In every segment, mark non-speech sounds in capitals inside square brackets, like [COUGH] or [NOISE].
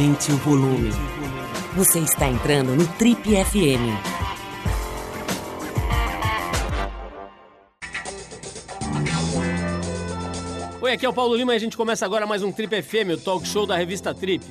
Aumente o volume. Você está entrando no Trip FM. Oi, aqui é o Paulo Lima e a gente começa agora mais um Trip FM, o talk show da revista Trip.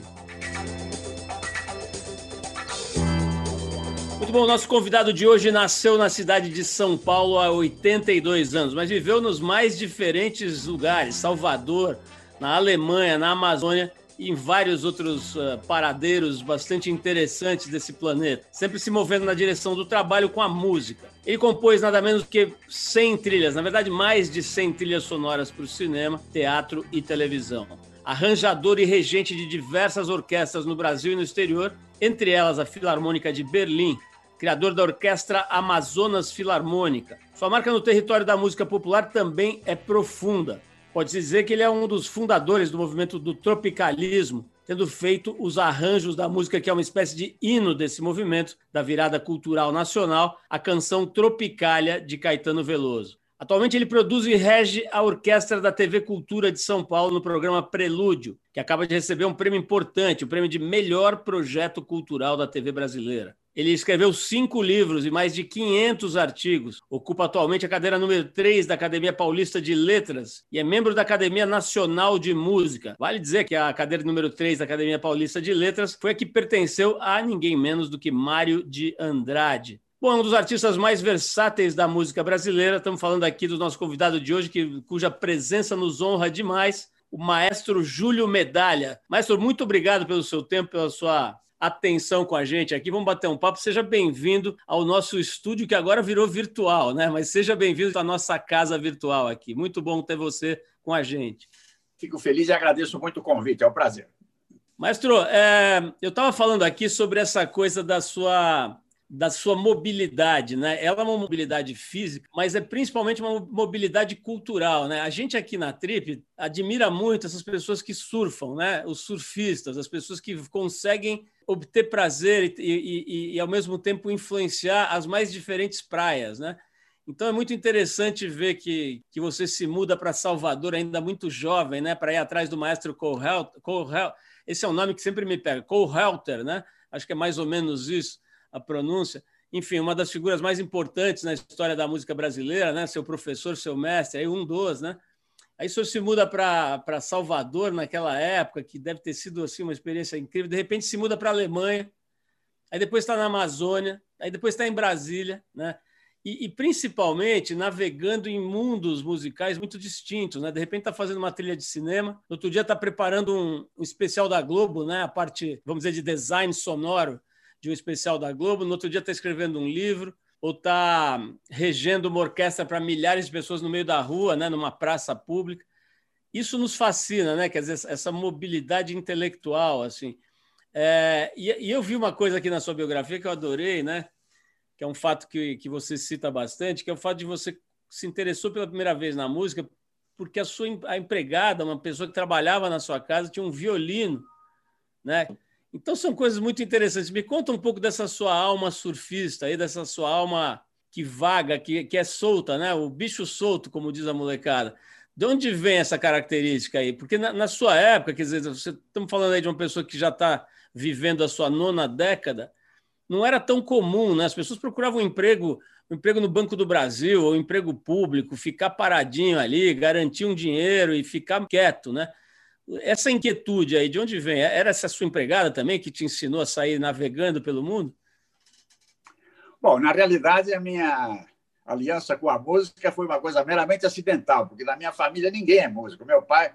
Muito bom, nosso convidado de hoje nasceu na cidade de São Paulo há 82 anos, mas viveu nos mais diferentes lugares, Salvador, na Alemanha, na Amazônia e em vários outros uh, paradeiros bastante interessantes desse planeta, sempre se movendo na direção do trabalho com a música. Ele compôs nada menos que 100 trilhas, na verdade mais de 100 trilhas sonoras para o cinema, teatro e televisão. Arranjador e regente de diversas orquestras no Brasil e no exterior, entre elas a Filarmônica de Berlim, criador da Orquestra Amazonas Filarmônica. Sua marca no território da música popular também é profunda. Pode-se dizer que ele é um dos fundadores do movimento do tropicalismo, tendo feito os arranjos da música que é uma espécie de hino desse movimento, da virada cultural nacional, a canção Tropicália de Caetano Veloso. Atualmente ele produz e rege a orquestra da TV Cultura de São Paulo no programa Prelúdio, que acaba de receber um prêmio importante, o prêmio de melhor projeto cultural da TV brasileira. Ele escreveu cinco livros e mais de 500 artigos. Ocupa atualmente a cadeira número 3 da Academia Paulista de Letras e é membro da Academia Nacional de Música. Vale dizer que a cadeira número 3 da Academia Paulista de Letras foi a que pertenceu a ninguém menos do que Mário de Andrade. Bom, é um dos artistas mais versáteis da música brasileira. Estamos falando aqui do nosso convidado de hoje, que, cuja presença nos honra demais, o maestro Júlio Medalha. Maestro, muito obrigado pelo seu tempo, pela sua atenção com a gente aqui. Vamos bater um papo. Seja bem-vindo ao nosso estúdio, que agora virou virtual, né? Mas seja bem-vindo à nossa casa virtual aqui. Muito bom ter você com a gente. Fico feliz e agradeço muito o convite. É um prazer. Maestro, é, eu estava falando aqui sobre essa coisa da sua da sua mobilidade, né? Ela é uma mobilidade física, mas é principalmente uma mobilidade cultural, né? A gente aqui na Trip admira muito essas pessoas que surfam, né? Os surfistas, as pessoas que conseguem obter prazer e, e, e, ao mesmo tempo influenciar as mais diferentes praias, né? Então é muito interessante ver que, que você se muda para Salvador ainda muito jovem, né? Para ir atrás do maestro Cole Helter. Esse é um nome que sempre me pega, Cole Helter, né? Acho que é mais ou menos isso a pronúncia. Enfim, uma das figuras mais importantes na história da música brasileira, né? Seu professor, seu mestre, aí um dos, né? Aí o senhor se muda para Salvador naquela época, que deve ter sido assim uma experiência incrível. De repente se muda para Alemanha, aí depois está na Amazônia, aí depois está em Brasília, né? E, e, principalmente navegando em mundos musicais muito distintos, né? De repente está fazendo uma trilha de cinema, outro dia está preparando um, um, especial da Globo, né? A parte, vamos dizer, de design sonoro de um especial da Globo, no outro dia está escrevendo um livro, ou está regendo uma orquestra para milhares de pessoas no meio da rua, né, numa praça pública. Isso nos fascina, né? Quer dizer, essa mobilidade intelectual, assim. É, e, e, eu vi uma coisa aqui na sua biografia que eu adorei, né? Que é um fato que, que você cita bastante, que é o fato de você se interessou pela primeira vez na música porque a sua a empregada, uma pessoa que trabalhava na sua casa, tinha um violino, né? Então são coisas muito interessantes. Me conta um pouco dessa sua alma surfista aí, dessa sua alma que vaga, que, que é solta, né? O bicho solto, como diz a molecada. De onde vem essa característica aí? Porque na, na sua época, quer dizer, você, estamos falando aí de uma pessoa que já está vivendo a sua nona década, não era tão comum, né? As pessoas procuravam um emprego, um emprego no Banco do Brasil ou um emprego público, ficar paradinho ali, garantir um dinheiro e ficar quieto, né? Essa inquietude aí, de onde vem? Era essa sua empregada também que te ensinou a sair navegando pelo mundo? Bom, na realidade, a minha aliança com a música foi uma coisa meramente acidental, porque na minha família ninguém é músico. Meu pai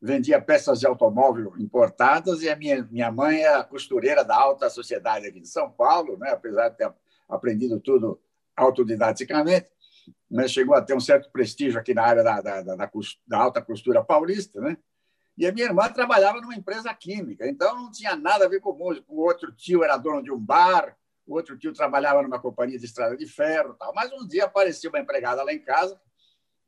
vendia peças de automóvel importadas e a minha, minha mãe é costureira da alta sociedade aqui de São Paulo, né? apesar de ter aprendido tudo autodidaticamente, mas chegou a ter um certo prestígio aqui na área da, da, da, da alta costura paulista, né? E a minha irmã trabalhava numa empresa química, então não tinha nada a ver com música. O outro tio era dono de um bar, o outro tio trabalhava numa companhia de estrada de ferro. Tal. Mas um dia apareceu uma empregada lá em casa,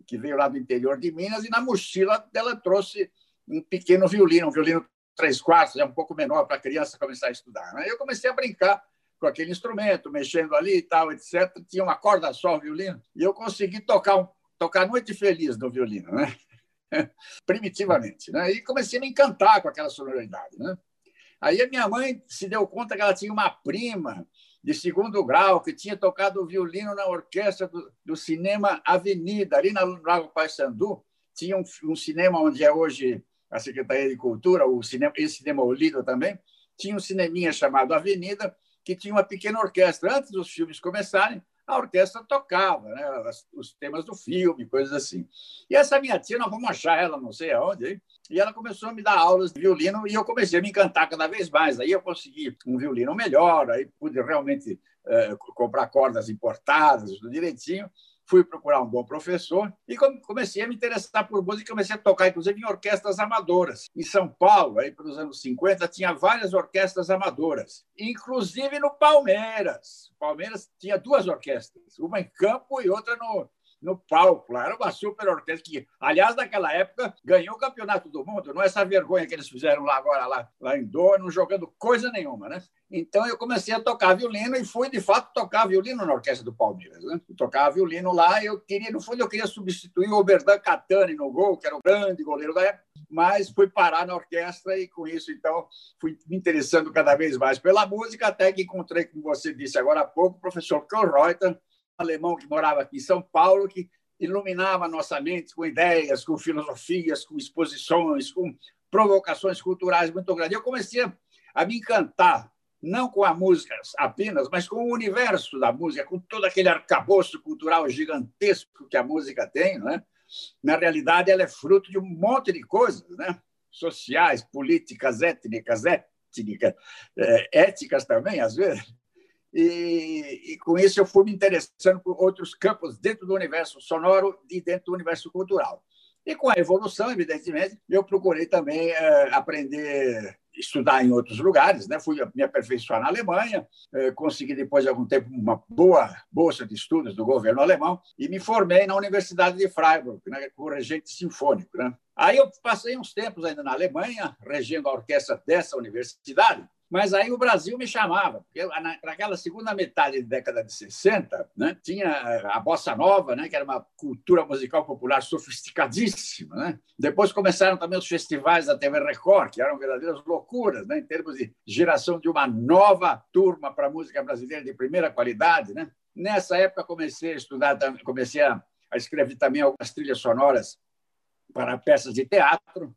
que veio lá do interior de Minas, e na mochila dela trouxe um pequeno violino, um violino três quartos, é um pouco menor para a criança começar a estudar. Né? Eu comecei a brincar com aquele instrumento, mexendo ali e tal, etc. Tinha uma corda só o violino, e eu consegui tocar, um, tocar Noite Feliz no violino. Né? [LAUGHS] primitivamente. Né? E comecei a me encantar com aquela sonoridade. Né? Aí a minha mãe se deu conta que ela tinha uma prima de segundo grau que tinha tocado violino na orquestra do, do cinema Avenida, ali na Lago Paissandu. Tinha um, um, cinema onde é hoje a Secretaria de Cultura, o cinema, esse cinema Olido também. Tinha um cineminha chamado Avenida, que tinha uma pequena orquestra. Antes dos filmes começarem, a orquestra tocava né, os temas do filme, coisas assim. E essa minha tia, nós vamos achar ela não sei aonde, e ela começou a me dar aulas de violino e eu comecei a me encantar cada vez mais. Aí eu consegui um violino melhor, aí pude realmente é, comprar cordas importadas, tudo direitinho fui procurar um bom professor e comecei a me interessar por música, comecei a tocar, inclusive, em orquestras amadoras. Em São Paulo, aí para os anos 50, tinha várias orquestras amadoras, inclusive no Palmeiras. Palmeiras tinha duas orquestras, uma em campo e outra no, no palco. Lá. Era uma super orquestra que, aliás, naquela época, ganhou o campeonato do mundo. Não é essa vergonha que eles fizeram lá agora, lá, lá em Doha, não jogando coisa nenhuma. Né? Então, eu comecei a tocar violino e fui, de fato, tocar violino na orquestra do Palmeiras. Né? Eu tocava violino lá eu queria, no fundo, eu queria substituir o Oberdan Catani no gol, que era o grande goleiro da época, mas fui parar na orquestra e, com isso, então, fui me interessando cada vez mais pela música, até que encontrei, como você disse agora há pouco, o professor Karl Reuter, alemão que morava aqui em São Paulo, que iluminava nossa mente com ideias, com filosofias, com exposições, com provocações culturais muito grandes. Eu comecei a me encantar, não com a música apenas, mas com o universo da música, com todo aquele arcabouço cultural gigantesco que a música tem. Né? Na realidade, ela é fruto de um monte de coisas, né? sociais, políticas, étnicas, étnicas, é, éticas também, às vezes. E, e, com isso eu fui me interessando por outros campos dentro do universo sonoro e dentro do universo cultural. E com a evolução, evidentemente, eu procurei também é, aprender, estudar em outros lugares, né? Fui me aperfeiçoar na Alemanha, é, consegui depois de algum tempo uma boa bolsa de estudos do governo alemão e me formei na Universidade de Freiburg, né, com regente sinfônico, né? Aí eu passei uns tempos ainda na Alemanha, regendo a orquestra dessa universidade, mas aí o Brasil me chamava, porque naquela segunda metade da década de 60, né, tinha a bossa nova, né, que era uma cultura musical popular sofisticadíssima. Né? Depois começaram também os festivais da TV Record, que eram verdadeiras loucuras, né, em termos de geração de uma nova turma para a música brasileira de primeira qualidade. Né? Nessa época comecei a estudar, comecei a escrever também algumas trilhas sonoras para peças de teatro.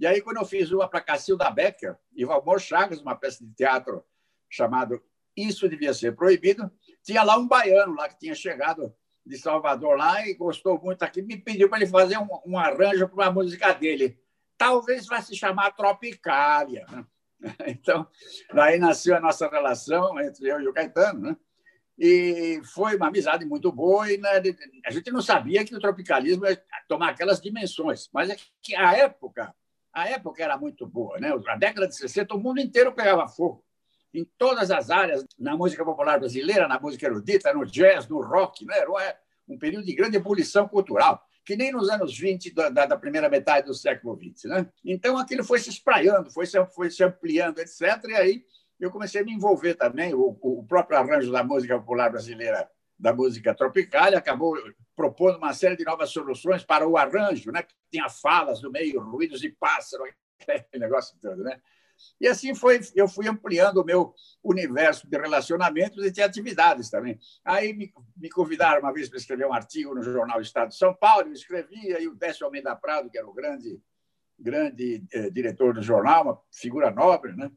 E aí, quando eu fiz uma para Cacilda Becker e Valmor Chagas, uma peça de teatro chamada Isso Devia Ser Proibido, tinha lá um baiano lá que tinha chegado de Salvador lá e gostou muito aqui, me pediu para ele fazer um, um arranjo para uma música dele. Talvez vai se chamar Tropicália. Né? [LAUGHS] Então, daí nasceu a nossa relação entre eu e o Caetano, né? E foi uma amizade muito boa e né, a gente não sabia que o tropicalismo ia tomar aquelas dimensões, mas é que a época a época era muito boa, né? A década de 60, o mundo inteiro pegava fogo. Em todas as áreas, na música popular brasileira, na música erudita, no jazz, no rock, né? Era um período de grande ebulição cultural, que nem nos anos 20 da, da primeira metade do século XX, né? Então aquilo foi se espraiando, foi se, foi se ampliando, etc. E aí eu comecei a me envolver também. O, o próprio arranjo da música popular brasileira da música tropical, acabou propondo uma série de novas soluções para o arranjo, né? tinha falas no meio, ruídos de pássaro, [LAUGHS] aquele negócio todo. Né? E assim foi, eu fui ampliando o meu universo de relacionamentos e de atividades também. Aí me, me convidaram uma vez para escrever um artigo no jornal Estado de São Paulo, eu escrevi, aí o Décio Almeida Prado, que era o grande, grande eh, diretor do jornal, uma figura nobre, né?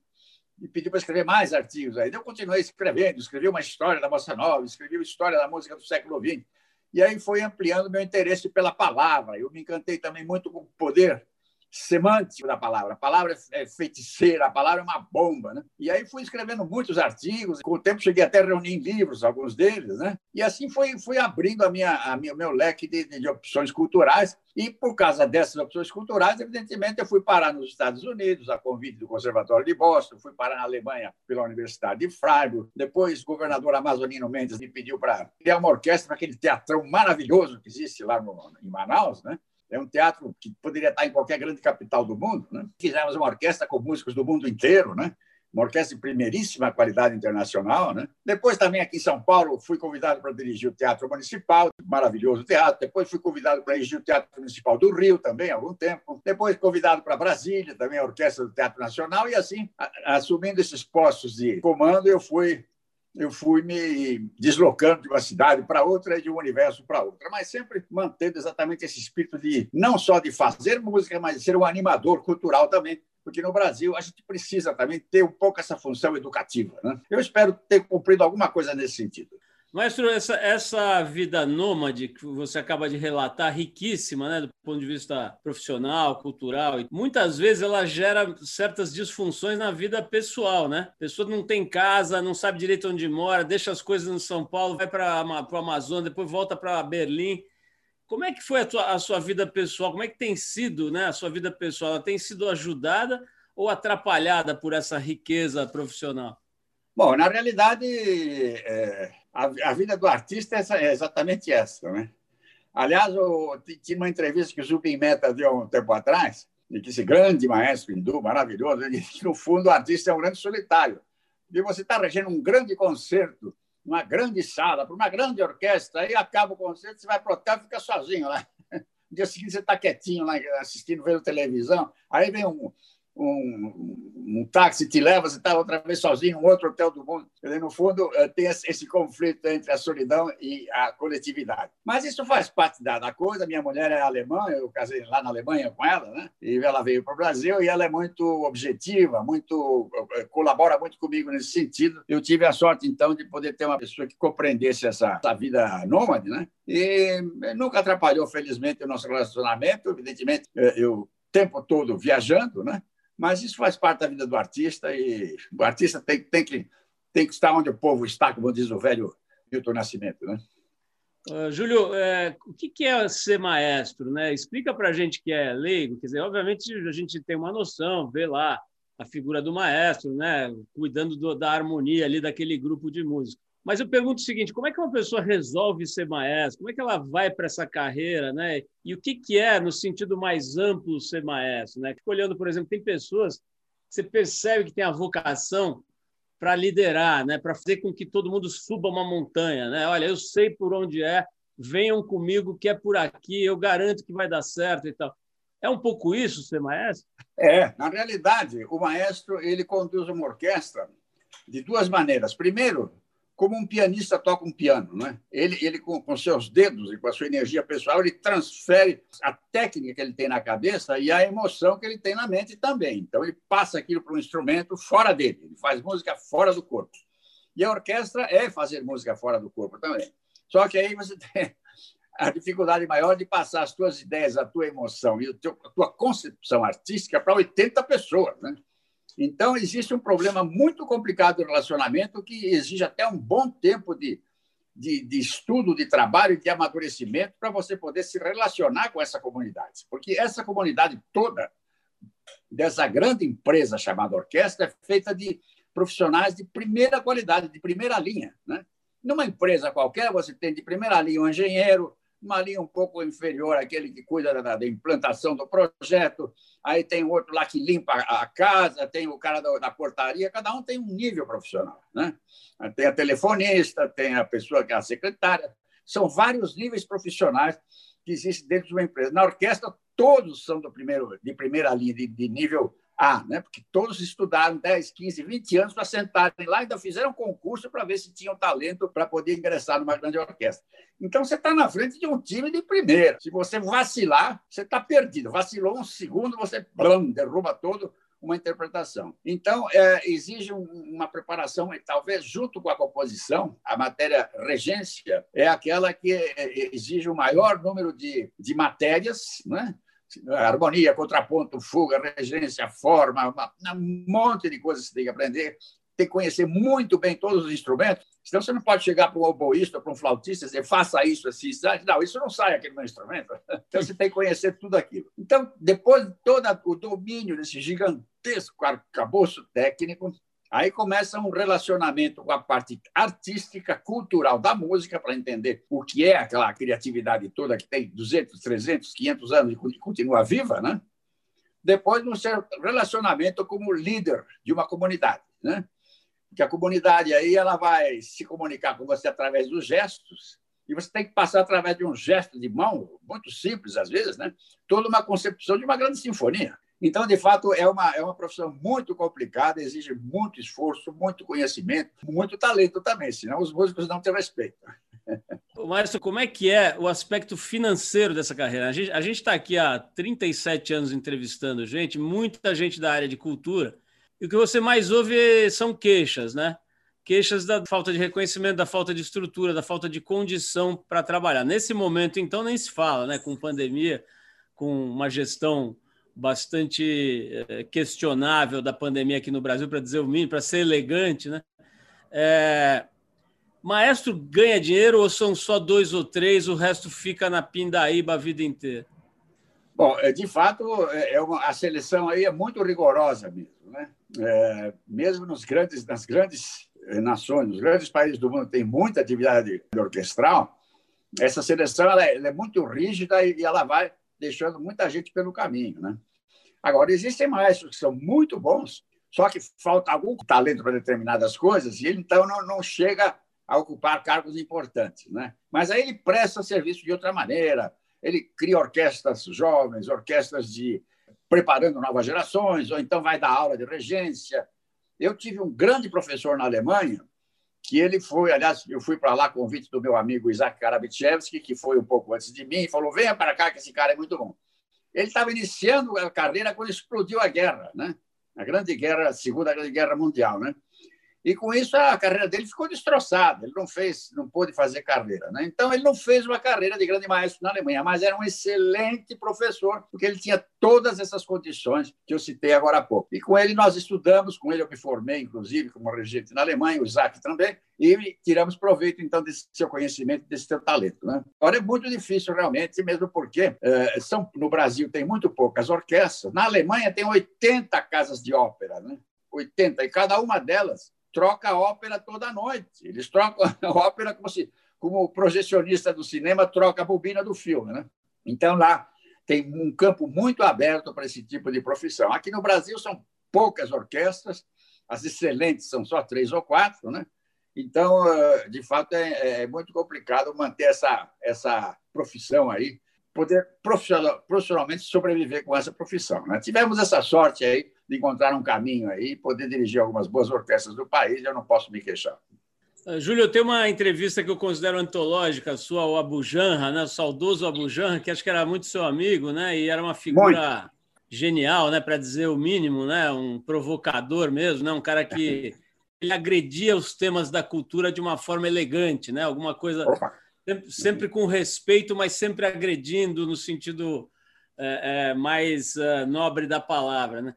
E pediu para escrever mais artigos. Aí eu continuei escrevendo, escrevi uma história da bossa nova, escrevi uma história da música do século XX. E aí foi ampliando meu interesse pela palavra. Eu me encantei também muito com o poder semântico da palavra. A palavra é feiticeira, a palavra é uma bomba. Né? E aí fui escrevendo muitos artigos, com o tempo cheguei até a reunir livros, alguns deles. Né? E assim foi, fui abrindo a minha, a minha, meu leque de, de opções culturais. E por causa dessas opções culturais, evidentemente, eu fui parar nos Estados Unidos, a convite do Conservatório de Boston, fui parar na Alemanha pela Universidade de Freiburg. Depois, o governador Amazonino Mendes me pediu para criar uma orquestra aquele teatrão maravilhoso que existe lá no, em Manaus, né? É um teatro que poderia estar em qualquer grande capital do mundo. Né? Fizemos uma orquestra com músicos do mundo inteiro, né? uma orquestra de primeiríssima qualidade internacional. Né? Depois, também aqui em São Paulo, fui convidado para dirigir o Teatro Municipal, maravilhoso teatro. Depois, fui convidado para dirigir o Teatro Municipal do Rio também, há algum tempo. Depois, convidado para Brasília, também a Orquestra do Teatro Nacional. E assim, assumindo esses postos de comando, eu fui eu fui me deslocando de uma cidade para outra e de um universo para outra, mas sempre mantendo exatamente esse espírito de não só de fazer música, mas de ser um animador cultural também, porque no Brasil a gente precisa também ter um pouco essa função educativa. Né? Eu espero ter cumprido alguma coisa nesse sentido. Maestro, essa, essa vida nômade que você acaba de relatar, riquíssima, né, do ponto de vista profissional, cultural, e muitas vezes ela gera certas disfunções na vida pessoal, né? A pessoa não tem casa, não sabe direito onde mora, deixa as coisas no São Paulo, vai para o Amazonas, depois volta para Berlim. Como é que foi a, tua, a sua vida pessoal? Como é que tem sido né, a sua vida pessoal? Ela tem sido ajudada ou atrapalhada por essa riqueza profissional? Bom, na realidade, é, a, a, vida do artista é, é exatamente essa. Né? Aliás, eu, tinha uma entrevista que o Zubin Meta deu um tempo atrás, de que esse grande maestro hindu, maravilhoso, ele disse que, no fundo, o artista é um grande solitário. E você está regendo um grande concerto uma grande sala, para uma grande orquestra, aí acaba o concerto, você vai para o hotel e fica sozinho lá. [LAUGHS] No dia seguinte você está quietinho lá assistindo, vendo televisão, aí vem um, um, um táxi te leva, você está outra vez sozinho, um outro hotel do mundo. Dizer, no fundo, eh, tem esse conflito entre a solidão e a coletividade. Mas isso faz parte da, da coisa. Minha mulher é alemã, eu casei lá na Alemanha com ela, né? e ela veio para o Brasil e ela é muito objetiva, muito eh, colabora muito comigo nesse sentido. Eu tive a sorte, então, de poder ter uma pessoa que compreendesse essa, essa vida nômade, né? E eh, nunca atrapalhou, felizmente, o nosso relacionamento. Evidentemente, eu o tempo todo viajando, né? Mas isso faz parte da vida do artista e o artista tem, tem, que, tem que estar onde o povo está, como diz o velho Milton Nascimento. Né? Uh, Júlio, é, o que, é ser maestro? Né? Explica para a gente que é leigo. Quer dizer, obviamente a gente tem uma noção, vê lá a figura do maestro, né? cuidando do, da harmonia ali daquele grupo de música. Mas eu pergunto o seguinte: como é que uma pessoa resolve ser maestro? Como é que ela vai para essa carreira, né? E o que, que é, no sentido mais amplo, ser maestro? Né? Fico olhando, por exemplo, tem pessoas que você percebe que tem a vocação para liderar, né? Para fazer com que todo mundo suba uma montanha, né? Olha, eu sei por onde é, venham comigo que é por aqui, eu garanto que vai dar certo e tal. É um pouco isso ser maestro? É, na realidade, o maestro ele conduz uma orquestra de duas maneiras. Primeiro, como um pianista toca um piano, né? Ele, ele com, com, seus dedos e com a sua energia pessoal, ele transfere a técnica que ele tem na cabeça e a emoção que ele tem na mente também. Então ele passa aquilo para um instrumento fora dele, ele faz música fora do corpo. E a orquestra é fazer música fora do corpo também. Só que aí você [LAUGHS] tem a dificuldade maior de passar as tuas ideias, a tua emoção e a tua concepção artística para 80 pessoas, né? Então, existe um problema muito complicado do relacionamento que exige até um bom tempo de, de, de estudo, de trabalho de amadurecimento para você poder se relacionar com essa comunidade. Porque essa comunidade toda, dessa grande empresa chamada orquestra, é feita de profissionais de primeira qualidade, de primeira linha. Né? Numa empresa qualquer, você tem de primeira linha um engenheiro, uma linha um pouco inferior àquele que cuida da, da implantação do projeto, aí tem outro lá que limpa a casa, tem o cara da, da, portaria, cada um tem um nível profissional. Né? Tem a telefonista, tem a pessoa que é a secretária, são vários níveis profissionais que existem dentro de uma empresa. Na orquestra, todos são do primeiro, de primeira linha, de, de nível a, né? porque todos estudaram 10, 15, 20 anos para sentarem lá, ainda fizeram concurso para ver se tinham talento para poder ingressar numa grande orquestra. Então, você está na frente de um time de primeira. Se você vacilar, você está perdido. Vacilou um segundo, você blam, derruba todo uma interpretação. Então, é, exige uma preparação, e talvez junto com a composição, a matéria regência é aquela que é, é, exige o maior número de, de matérias, né? Harmonia, contraponto, fuga, regência, forma, um monte de coisas que você tem que aprender. Tem que conhecer muito bem todos os instrumentos. Senão você não pode chegar para um oboísta para um flautista e dizer, faça isso assim. Não, isso não sai aqui no meu instrumento. [LAUGHS] Então você tem que conhecer tudo aquilo. Então, depois de todo o domínio desse gigantesco arcabouço técnico, Aí começa um relacionamento com a parte artística, cultural da música, para entender o que é aquela criatividade toda que tem 200, 300, 500 anos e continua viva, né? Depois, um relacionamento como líder de uma comunidade. né? Porque a comunidade aí ela vai se comunicar com você através dos gestos e você tem que passar através de um gesto de mão, muito simples às vezes, né? toda uma concepção de uma grande sinfonia. Então, de fato, é uma, é uma profissão muito complicada, exige muito esforço, muito conhecimento, muito talento também, senão os músicos não te respeitam. Márcio, como é que é o aspecto financeiro dessa carreira? A gente está aqui há 37 anos entrevistando gente, muita gente da área de cultura, e o que você mais ouve são queixas, né? Queixas da falta de reconhecimento, da falta de estrutura, da falta de condição para trabalhar. Nesse momento, então, nem se fala, né? Com pandemia, com uma gestão bastante eh, questionável da pandemia aqui no Brasil, para dizer o mínimo, para ser elegante, né? É... Maestro ganha dinheiro ou são só dois ou três, o resto fica na pindaíba a vida inteira? Bom, é, de fato, é, é uma, a seleção aí é muito rigorosa mesmo, né? É, mesmo nos grandes, nas grandes nações, nos grandes países do mundo, tem muita atividade orquestral. Essa seleção ela é, ela é muito rígida e ela vai deixando muita gente pelo caminho. Né? Agora, existem maestros que são muito bons, só que falta algum talento para determinadas coisas e ele, então, não, não chega a ocupar cargos importantes. Né? Mas aí ele presta serviço de outra maneira, ele cria orquestras jovens, orquestras de preparando novas gerações, ou então vai dar aula de regência. Eu tive um grande professor na Alemanha, que ele foi, aliás, eu fui para lá convite do meu amigo Isaac Karabichevski, que foi um pouco antes de mim, e falou: venha para cá, que esse cara é muito bom. Ele estava iniciando a carreira quando explodiu a guerra, né? a Grande Guerra, a Segunda Grande Guerra Mundial. Né? E com isso a carreira dele ficou destroçada. Ele não fez, não pôde fazer carreira, né? Então ele não fez uma carreira de grande maestro na Alemanha, mas era um excelente professor, porque ele tinha todas essas condições que eu citei agora há pouco. E com ele nós estudamos, com ele eu me formei, inclusive, como regente na Alemanha, o Isaac também, e tiramos proveito então desse seu conhecimento, desse seu talento, né? Agora é muito difícil realmente, mesmo porque eh, são no Brasil tem muito poucas orquestras, na Alemanha tem 80 casas de ópera, né? 80 e cada uma delas troca a ópera toda noite. Eles trocam [LAUGHS] a ópera como se como o projecionista do cinema troca a bobina do filme. Né? Então, lá tem um campo muito aberto para esse tipo de profissão. Aqui no Brasil são poucas orquestras, as excelentes são só três ou quatro, né? Então, eh, de fato, é, é muito complicado manter essa, essa profissão aí, poder profissionalmente sobreviver com essa profissão. Né? Tivemos essa sorte aí de encontrar um caminho aí, poder dirigir algumas boas orquestras do país, eu não posso me queixar. Uh, Júlio, tem uma entrevista que eu considero antológica sua ao Abu Janra, né? o saudoso Abu Janra, que acho que era muito seu amigo, né? e era uma figura muito. genial, né? para dizer o mínimo, né? um provocador mesmo, né? um cara que [LAUGHS] ele agredia os temas da cultura de uma forma elegante, né? alguma coisa sempre, sempre, com respeito, mas sempre agredindo no sentido é, é, mais uh, nobre da palavra. Né?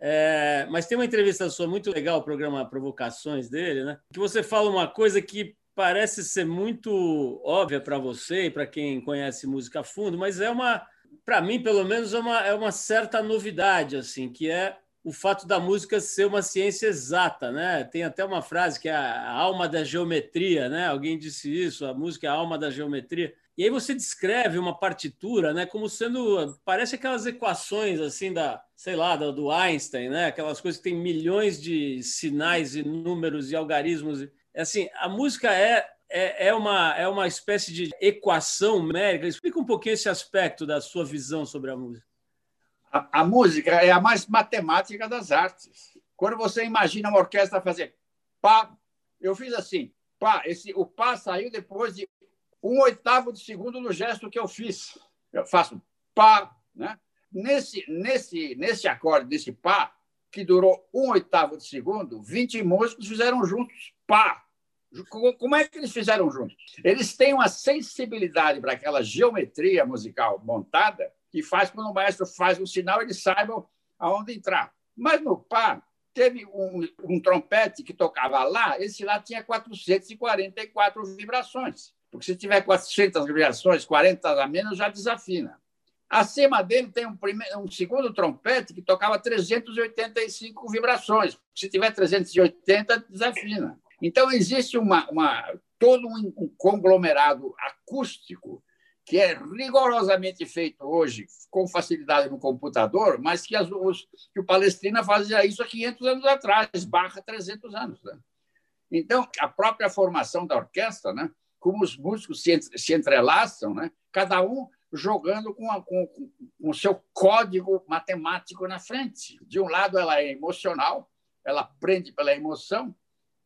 É, mas tem uma entrevista sua muito legal, o programa Provocações dele, né? Que você fala uma coisa que parece ser muito óbvia para você e para quem conhece música a fundo, mas é uma, para mim, pelo menos, é uma, é uma certa novidade, assim, que é o fato da música ser uma ciência exata, né? Tem até uma frase que é a alma da geometria, né? Alguém disse isso, a música é a alma da geometria. E aí você descreve uma partitura, né, como sendo parece aquelas equações assim da, sei lá, do, Einstein, né, aquelas coisas que tem milhões de sinais e números e algarismos. É assim, a música é é, é uma, é uma espécie de equação numérica. Explica um pouquinho esse aspecto da sua visão sobre a música. A, a, música é a mais matemática das artes. Quando você imagina uma orquestra fazer pá, eu fiz assim, pá, esse, o pá saiu depois de um oitavo de segundo no gesto que eu fiz. Eu faço pá, né? Nesse, nesse, nesse acorde, nesse pá, que durou um oitavo de segundo, 20 músicos fizeram juntos pá. Como é que eles fizeram juntos? Eles têm uma sensibilidade para aquela geometria musical montada que faz quando o maestro faz um sinal, eles saibam aonde entrar. Mas no pá, teve um, um trompete que tocava lá, esse lá tinha 444 vibrações. Porque se tiver 400 vibrações, 40 a menos, já desafina. Acima dele tem um, primeiro, um segundo trompete que tocava 385 vibrações. Se tiver 380, desafina. Então, existe uma, uma todo um, um conglomerado acústico que é rigorosamente feito hoje com facilidade no computador, mas que, as, os, que o Palestrina fazia isso há 500 anos atrás, barra 300 anos. Né? Então, a própria formação da orquestra, né? Como os músicos se, se entrelaçam, né? cada um jogando com, a, com, com o seu código matemático na frente. De um lado, ela é emocional, ela aprende pela emoção,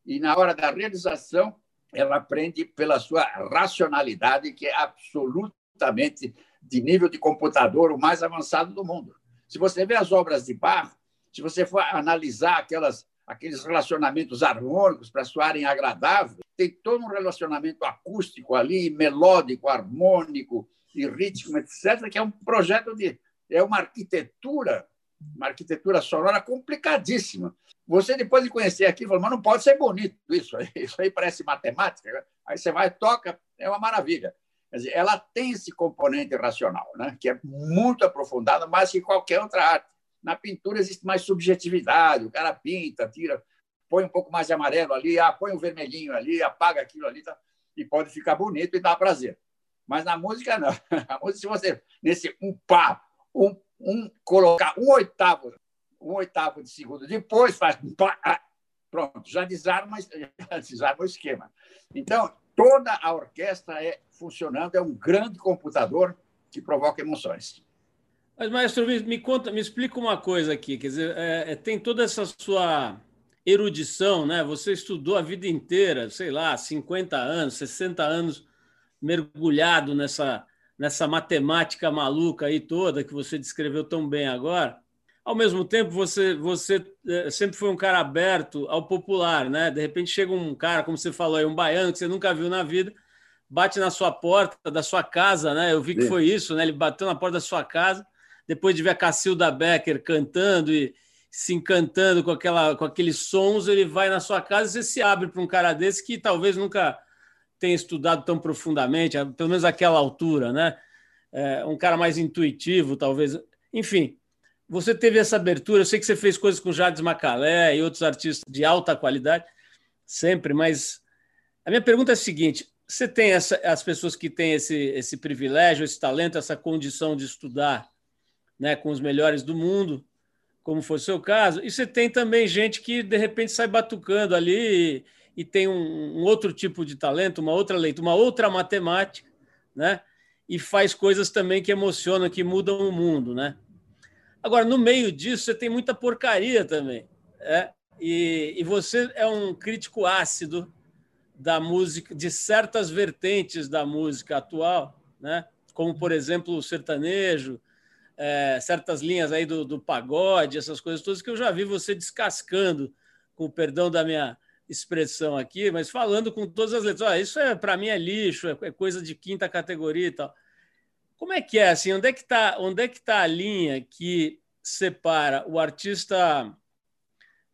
e na hora da realização, ela aprende pela sua racionalidade, que é absolutamente de nível de computador o mais avançado do mundo. Se você vê as obras de Bach, se você for analisar aquelas, aqueles relacionamentos harmônicos para soarem agradáveis, tem todo um relacionamento acústico ali, melódico, harmônico e rítmico, etc., que é um projeto de. é uma arquitetura, uma arquitetura sonora complicadíssima. Você, depois de conhecer aqui, falou, mas não pode ser bonito isso aí, [LAUGHS] isso aí parece matemática. Aí você vai, toca, é uma maravilha. Quer dizer, ela tem esse componente racional, né? que é muito aprofundado, mais que qualquer outra arte. Na pintura existe mais subjetividade, o cara pinta, tira, põe um pouco mais de amarelo ali, ah, põe um vermelhinho ali, apaga aquilo ali, tá? e pode ficar bonito e dá prazer. Mas na música, não. [LAUGHS] A música, se você, nesse um pá, um, um, colocar um oitavo um oitavo de segundo depois, faz. Ah, pronto, já desarma, [LAUGHS] já desarma o esquema. Então, toda a orquestra é funcionando, é um grande computador que provoca emoções. Mas, maestro, me, conta, me explica uma coisa aqui. Quer dizer, é, é, tem toda essa sua erudição, né? Você estudou a vida inteira, sei lá, 50 anos, 60 anos mergulhado nessa, nessa matemática maluca aí toda que você descreveu tão bem agora ao mesmo tempo você você é, sempre foi um cara aberto ao popular, né? De repente chega um cara, como você falou, aí, um baiano que você nunca viu na vida, bate na sua porta da sua casa, né? Eu vi que foi isso, né? Ele bateu na porta da sua casa, depois de ver a Cacilda Becker cantando e se encantando com aquela com aqueles sons, ele vai na sua casa e você se abre para um cara desse que talvez nunca tenha estudado tão profundamente, pelo menos aquela altura, né? É, um cara mais intuitivo, talvez. Enfim, você teve essa abertura, eu sei que você fez coisas com Jardim Macalé e outros artistas de alta qualidade, sempre, mas a minha pergunta é a seguinte: você tem essa, as pessoas que têm esse, esse privilégio, esse talento, essa condição de estudar né, com os melhores do mundo, como foi o seu caso, e você tem também gente que de repente sai batucando ali e, e tem um, um, outro tipo de talento, uma outra leitura, uma outra matemática, né? E faz coisas também que emocionam, que mudam o mundo, né? Agora, no meio disso, você tem muita porcaria também. É? E, e você é um crítico ácido da música, de certas vertentes da música atual, né? como, por exemplo, o sertanejo, é, certas linhas aí do, do pagode, essas coisas todas que eu já vi você descascando, com o perdão da minha expressão aqui, mas falando com todas as letras. Ah, isso é para mim é lixo, é, é coisa de quinta categoria e tal. Como é que é assim? Onde é que está? Onde é que tá a linha que separa o artista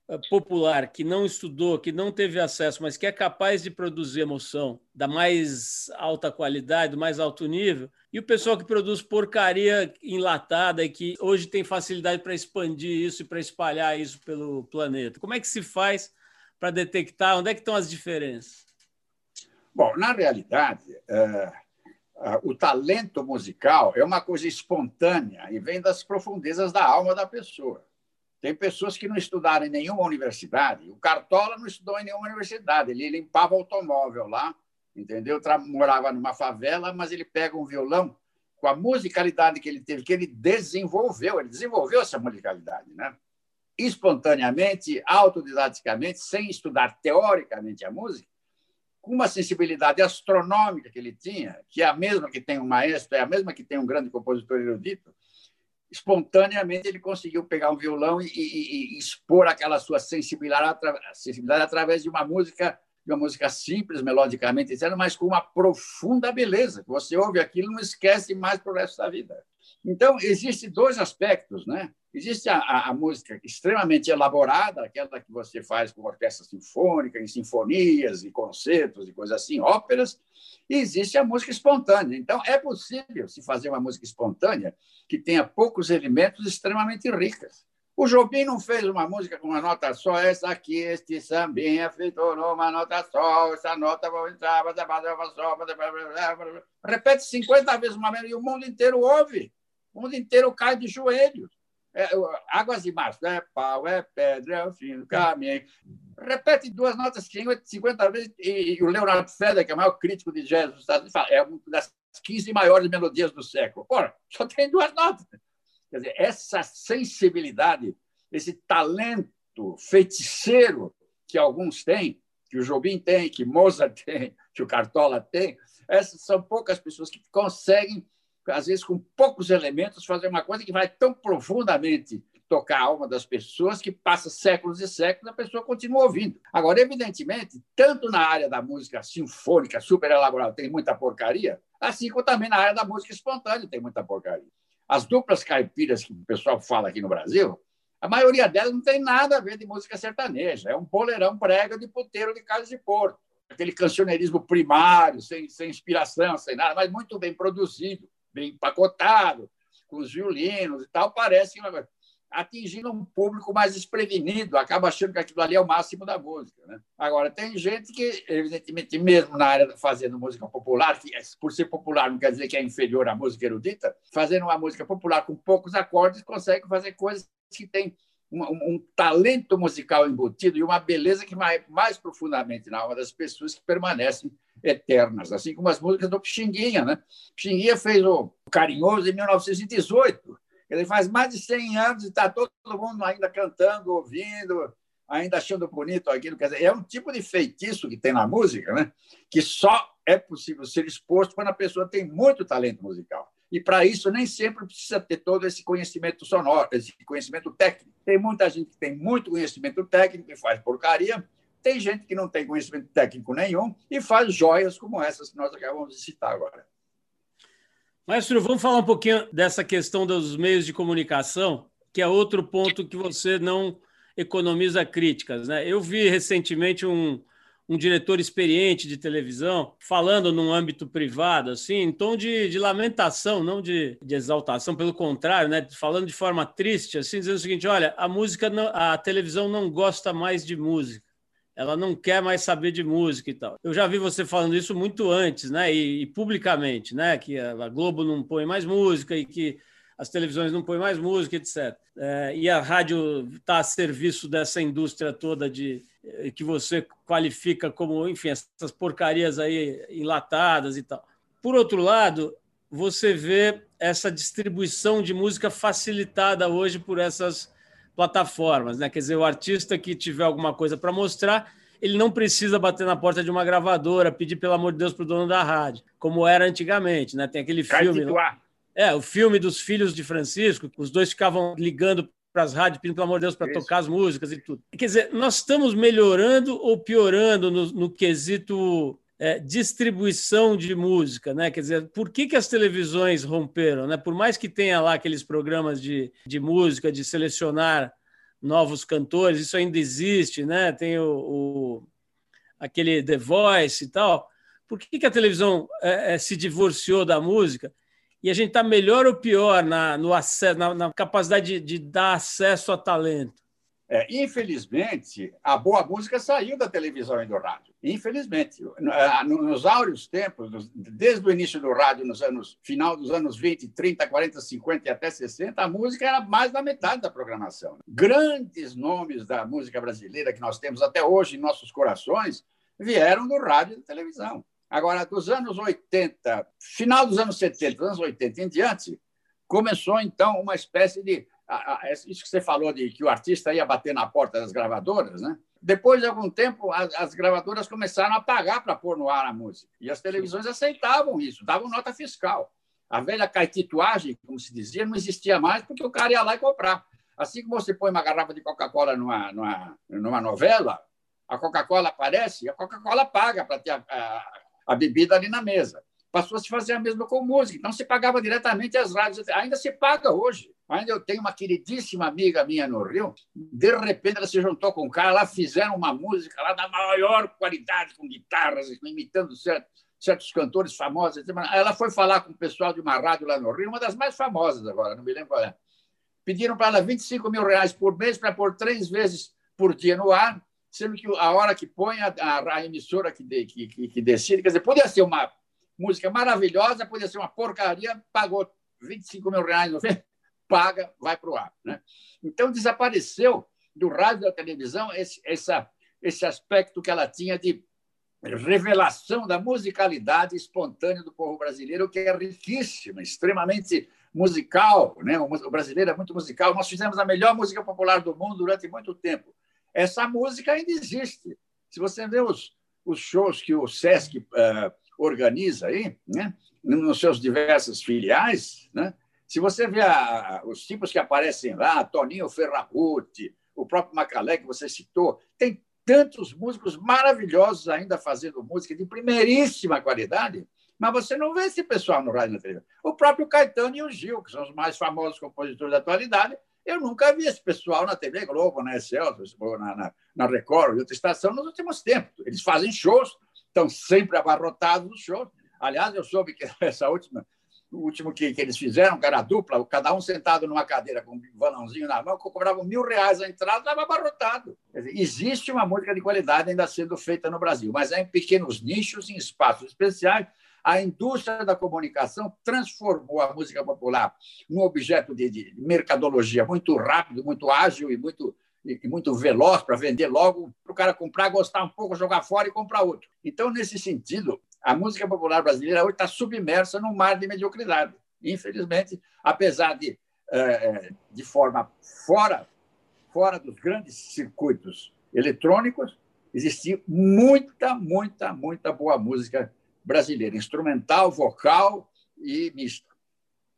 eh, popular que não estudou, que não teve acesso, mas que é capaz de produzir emoção da mais alta qualidade, do mais alto nível, e o pessoal que produz porcaria enlatada e que hoje tem facilidade para expandir isso e para espalhar isso pelo planeta. Como é que se faz para detectar? Onde é que estão as diferenças? Bom, na realidade, é, o talento musical é uma coisa espontânea e vem das profundezas da alma da pessoa. Tem pessoas que não estudaram em nenhuma universidade. O Cartola não estudou em nenhuma universidade. Ele limpava automóvel lá, entendeu? Morava numa favela, mas ele pega um violão com a musicalidade que ele teve, que ele desenvolveu. Ele desenvolveu essa musicalidade, né? Espontaneamente, autodidaticamente, sem estudar teoricamente a música com uma sensibilidade astronômica que ele tinha, que é a mesma que tem um maestro, é a mesma que tem um grande compositor erudito, espontaneamente ele conseguiu pegar um violão e, e, e expor aquela sua sensibilidade, sensibilidade através de uma música de uma música simples, melodicamente, etc., mas com uma profunda beleza. Você ouve aquilo e não esquece mais para o resto da vida. Então, existem dois aspectos, né? Existe a, a, a, música extremamente elaborada, aquela que você faz com orquestra sinfônica, em sinfonias, e concertos e coisas assim, óperas, e existe a música espontânea. Então, é possível se fazer uma música espontânea que tenha poucos elementos extremamente ricas. O Jobim não fez uma música com uma nota só, essa aqui, este sambinha feito numa nota só, essa nota vai entrar, repete 50 vezes uma vez e o mundo inteiro ouve, o mundo inteiro cai de joelhos. É, águas de março, é pau, é pedra, é o fim do caminho. Repete duas notas 50 vezes e, e o Leonardo Feder, que é o maior crítico de Unidos, fala, é uma das 15 maiores melodias do século. Ora, só tem duas notas. Quer dizer, essa sensibilidade, esse talento feiticeiro que alguns têm, que o Jobim tem, que Mozart [LAUGHS] tem, que o Cartola tem, essas são poucas pessoas que conseguem, às vezes, com poucos elementos, fazer uma coisa que vai tão profundamente tocar a alma das pessoas que passa séculos e séculos a pessoa continua ouvindo. Agora, evidentemente, tanto na área da música sinfônica super elaborada tem muita porcaria, assim como também na área da música espontânea tem muita porcaria. As duplas caipiras que o pessoal fala aqui no Brasil, a maioria delas não tem nada a ver de música sertaneja. É um boleirão prega de puteiro de casa de porto. Aquele cancioneirismo primário, sem, sem inspiração, sem nada, mas muito bem produzido, bem empacotado, com os violinos e tal. Parece uma atingindo um público mais desprevenido, acaba achando que aquilo ali é o máximo da música. Né? Agora, tem gente que, evidentemente, mesmo na área fazendo música popular, que por ser popular não quer dizer que é inferior à música erudita, fazendo uma música popular com poucos acordes, consegue fazer coisas que têm um, um, talento musical embutido e uma beleza que vai mais profundamente na alma das pessoas que permanecem eternas, assim como as músicas do Pixinguinha. Né? Pixinguinha fez o Carinhoso em 1918, ele faz mais de 100 anos e está todo mundo ainda cantando, ouvindo, ainda achando bonito aquilo. Quer dizer, é um tipo de feitiço que tem na música, né? que só é possível ser exposto quando a pessoa tem muito talento musical. E para isso nem sempre precisa ter todo esse conhecimento sonoro, esse conhecimento técnico. Tem muita gente que tem muito conhecimento técnico e faz porcaria, tem gente que não tem conhecimento técnico nenhum e faz joias como essas que nós acabamos de citar agora. Maestro, vamos falar um pouquinho dessa questão dos meios de comunicação, que é outro ponto que você não economiza críticas. Né? Eu vi recentemente um, um diretor experiente de televisão falando num âmbito privado, assim, em tom de, de lamentação, não de, de, exaltação, pelo contrário, né? falando de forma triste, assim, dizendo o seguinte: olha, a música, não, a televisão não gosta mais de música ela não quer mais saber de música e tal. Eu já vi você falando isso muito antes, né? E, e publicamente, né? Que a Globo não põe mais música e que as televisões não põem mais música, etc. É, e a rádio está a serviço dessa indústria toda de eh, que você qualifica como, enfim, essas porcarias aí enlatadas e tal. Por outro lado, você vê essa distribuição de música facilitada hoje por essas plataformas, né? Quer dizer, o artista que tiver alguma coisa para mostrar, ele não precisa bater na porta de uma gravadora, pedir pelo amor de Deus para o dono da rádio, como era antigamente, né? Tem aquele filme. É, o filme dos filhos de Francisco, os dois ficavam ligando para as rádios, pedindo pelo amor de Deus para tocar as músicas e tudo. Quer dizer, nós estamos melhorando ou piorando no, no quesito é, distribuição de música, né? Quer dizer, por que, que as televisões romperam, né? Por mais que tenha lá aqueles programas de, de música, de selecionar novos cantores, isso ainda existe, né? Tem o, o aquele The Voice e tal. Por que, que a televisão é, é, se divorciou da música? E a gente está melhor ou pior na, no acesso, na, na capacidade de, de dar acesso a talento? É, infelizmente, a boa música saiu da televisão e do rádio. Infelizmente. Nos áureos tempos, desde o início do rádio, nos anos final dos anos 20, 30, 40, 50 e até 60, a música era mais da metade da programação. Grandes nomes da música brasileira que nós temos até hoje em nossos corações vieram do rádio e da televisão. Agora, dos anos 80, final dos anos 70, dos anos 80 em diante, começou então uma espécie de isso que você falou de que o artista ia bater na porta das gravadoras, né? Depois de algum tempo, as, as gravadoras começaram a pagar para pôr no ar a música. E as televisões aceitavam isso, davam nota fiscal. A velha caetituagem, como se dizia, não existia mais porque o cara ia lá e comprar. Assim como você põe uma garrafa de Coca-Cola numa, numa, numa novela, a Coca-Cola aparece, a Coca-Cola paga para ter a, a, a bebida ali na mesa passou a se fazer a mesma com música. Então, se pagava diretamente às rádios. Ainda se paga hoje. Ainda eu tenho uma queridíssima amiga minha no Rio. De repente, ela se juntou com um cara, lá fizeram uma música lá da maior qualidade, com guitarras, imitando certos, cantores famosos. Ela foi falar com o pessoal de uma rádio lá no Rio, uma das mais famosas agora, não me lembro qual é. pediram para ela 25 mil reais por mês para pôr três vezes por dia no ar, sendo que a hora que põe, a, a, a emissora que, de, que, que, que, decide, quer dizer, podia ser uma música maravilhosa, podia ser uma porcaria, pagou 25 mil reais, paga, vai para o ar. Né? Então, desapareceu do rádio e da televisão esse, essa, esse aspecto que ela tinha de revelação da musicalidade espontânea do povo brasileiro, que é riquíssima, extremamente musical. Né? O brasileiro é muito musical. Nós fizemos a melhor música popular do mundo durante muito tempo. Essa música ainda existe. Se você vê os, os shows que o SESC uh, organiza aí, né? nos seus diversas filiais, né? Se você a, os tipos que aparecem lá, Toninho Ferragutti, o próprio Macalé, que você citou, tem tantos músicos maravilhosos ainda fazendo música de primeiríssima qualidade, mas você não vê esse pessoal no rádio e na televisão. O próprio Caetano e o Gil, que são os mais famosos compositores da atualidade, eu nunca vi esse pessoal na TV Globo, na Excelsior, na, na, na Record, outra estação, nos últimos tempos. Eles fazem shows, estão sempre abarrotados nos shows. Aliás, eu soube que [LAUGHS] essa última o último que, que eles fizeram, que era dupla, cada um sentado numa cadeira com um balãozinho na mão, cobravam mil reais a entrada, estava abarrotado. Dizer, existe uma música de qualidade ainda sendo feita no Brasil, mas é em pequenos nichos, em espaços especiais. A indústria da comunicação transformou a música popular num objeto de, de mercadologia muito rápido, muito ágil e muito e muito veloz para vender logo, para o cara comprar, gostar um pouco, jogar fora e comprar outro. Então, nesse sentido, a música popular brasileira hoje está submersa num mar de mediocridade. Infelizmente, apesar de, é, de forma fora, fora dos grandes circuitos eletrônicos, existe muita, muita, muita boa música brasileira, instrumental, vocal e mista.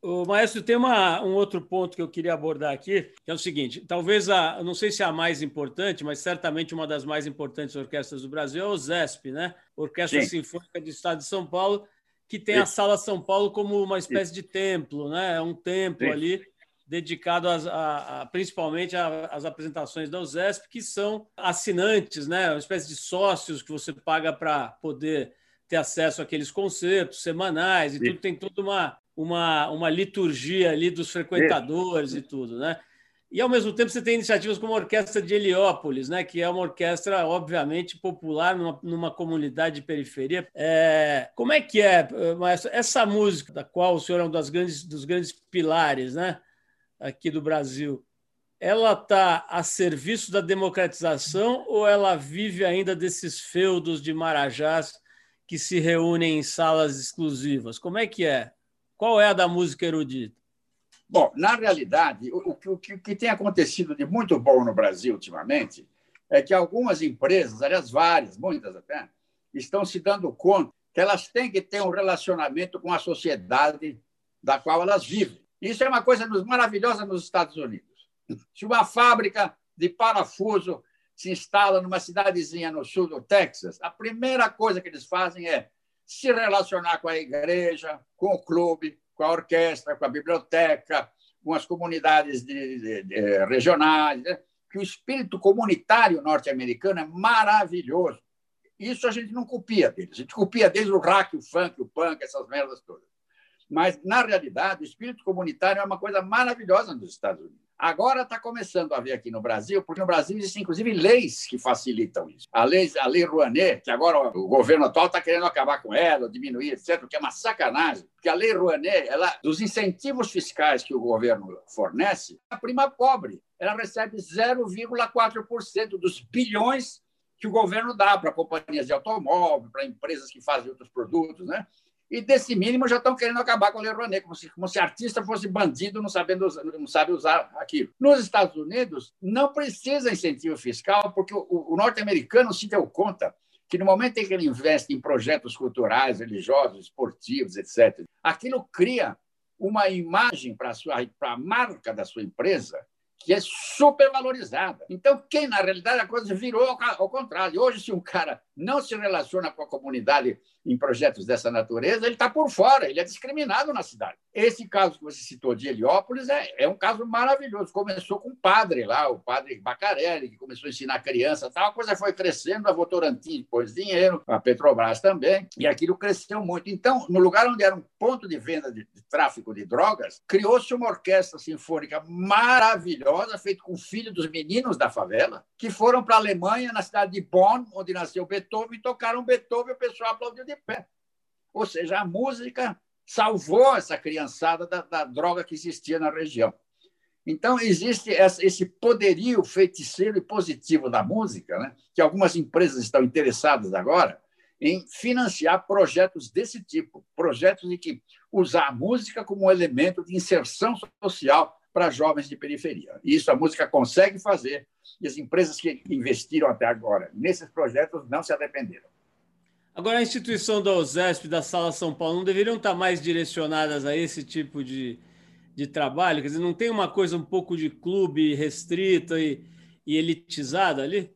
O Maestro, tem uma, um outro ponto que eu queria abordar aqui, que é o seguinte: talvez a, não sei se é a mais importante, mas certamente uma das mais importantes orquestras do Brasil é o ZESP, né? Orquestra Sim. Sinfônica do Estado de São Paulo, que tem Sim. a Sala São Paulo como uma espécie Sim. de templo, né? É um templo ali dedicado às, a, a, principalmente às apresentações da USESP, que são assinantes, né? uma espécie de sócios que você paga para poder ter acesso àqueles concertos semanais e tudo tem toda uma uma, uma liturgia ali dos frequentadores é. e tudo, né? E, ao mesmo tempo, você tem iniciativas como a Orquestra de Heliópolis, né, que é uma orquestra, obviamente, popular numa, numa comunidade de periferia. É, como é que é, maestro, essa música, da qual o senhor é um dos grandes, dos grandes pilares né, aqui do Brasil, ela está a serviço da democratização ou ela vive ainda desses feudos de marajás que se reúnem em salas exclusivas? Como é que é? Qual é a da música erudita? Bom, na realidade, o, o, o que tem acontecido de muito bom no Brasil ultimamente é que algumas empresas, aliás, várias, muitas até, estão se dando conta que elas têm que ter um relacionamento com a sociedade da qual elas vivem. Isso é uma coisa maravilhosa nos Estados Unidos. Se uma fábrica de parafuso se instala numa cidadezinha no sul do Texas, a primeira coisa que eles fazem é se relacionar com a igreja, com o clube, com a orquestra, com a biblioteca, com as comunidades de, de, de, regionais, né? que o espírito comunitário norte-americano é maravilhoso. Isso a gente não copia deles. A gente copia deles o rock, o funk, o punk, essas merdas todas. Mas, na realidade, o espírito comunitário é uma coisa maravilhosa nos Estados Unidos. Agora está começando a ver aqui no Brasil, porque no Brasil existem, inclusive, leis que facilitam isso. A lei, a lei Rouanet, que agora o governo atual está querendo acabar com ela, diminuir, etc., que é uma sacanagem, porque a lei Rouanet, ela, dos incentivos fiscais que o governo fornece, a prima pobre ela recebe 0,4% dos bilhões que o governo dá para companhias de automóvel, para empresas que fazem outros produtos, né? E desse mínimo já estão querendo acabar com a Lei Rouanet, como se, como se artista fosse bandido, não, sabendo não sabe usar aquilo. Nos Estados Unidos, não precisa incentivo fiscal, porque o, o norte-americano se deu conta que no momento em que ele investe em projetos culturais, religiosos, esportivos, etc., aquilo cria uma imagem para a marca da sua empresa que é super valorizada. Então, quem, na realidade, a coisa virou ao contrário. Hoje, se um cara não se relaciona com a comunidade em projetos dessa natureza, ele está por fora, ele é discriminado na cidade. Esse caso que você citou de Heliópolis é, é um caso maravilhoso. Começou com um padre lá, o padre Bacarelli, que começou a ensinar criança, tal. a coisa foi crescendo, a Votorantim pôs dinheiro, a Petrobras também, e aquilo cresceu muito. Então, no lugar onde era um ponto de venda de, de tráfico de drogas, criou-se uma orquestra sinfônica maravilhosa, feita com filhos dos meninos da favela, que foram para a Alemanha, na cidade de Bonn, onde nasceu Beethoven, tocaram Beethoven e o pessoal aplaudiu de pé. Ou seja, a música salvou essa criançada da, da droga que existia na região. Então, existe esse poderio feiticeiro e positivo da música, né? que algumas empresas estão interessadas agora em financiar projetos desse tipo, projetos em que usar a música como elemento de inserção social para jovens de periferia. E isso a música consegue fazer, e as empresas que investiram até agora nesses projetos não se arrependeram. Agora, a instituição da OSESP, da Sala São Paulo, não deveriam estar mais direcionadas a esse tipo de, de trabalho? Quer dizer, não tem uma coisa um pouco de clube restrita e, e elitizada ali?